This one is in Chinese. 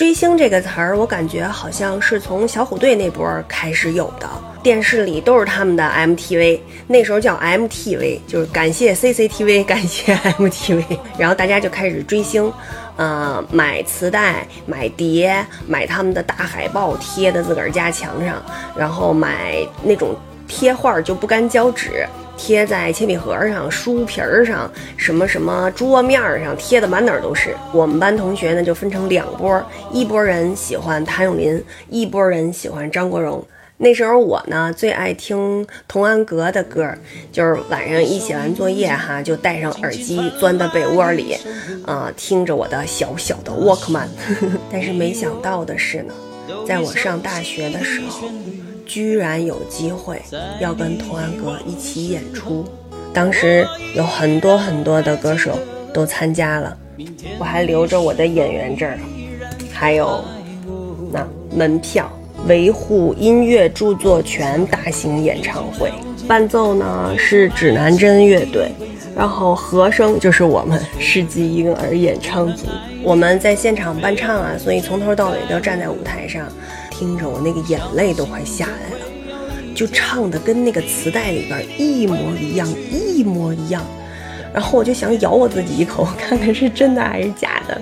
追星这个词儿，我感觉好像是从小虎队那波开始有的，电视里都是他们的 MTV，那时候叫 MTV，就是感谢 CCTV，感谢 MTV，然后大家就开始追星，呃，买磁带、买碟、买他们的大海报贴在自个儿家墙上，然后买那种贴画就不干胶纸。贴在铅笔盒上、书皮儿上、什么什么桌面上，贴的满哪儿都是。我们班同学呢，就分成两波，一波人喜欢谭咏麟，一波人喜欢张国荣。那时候我呢，最爱听童安格的歌，就是晚上一写完作业哈，就戴上耳机，钻到被窝里，啊，听着我的小小的 Walkman。但是没想到的是呢，在我上大学的时候。居然有机会要跟童安格一起演出，当时有很多很多的歌手都参加了，我还留着我的演员证，还有那门票，维护音乐著作权大型演唱会，伴奏呢是指南针乐队，然后和声就是我们世纪婴儿演唱组，我们在现场伴唱啊，所以从头到尾都站在舞台上。听着，我那个眼泪都快下来了，就唱的跟那个磁带里边一模一样，一模一样。然后我就想咬我自己一口，看看是真的还是假的。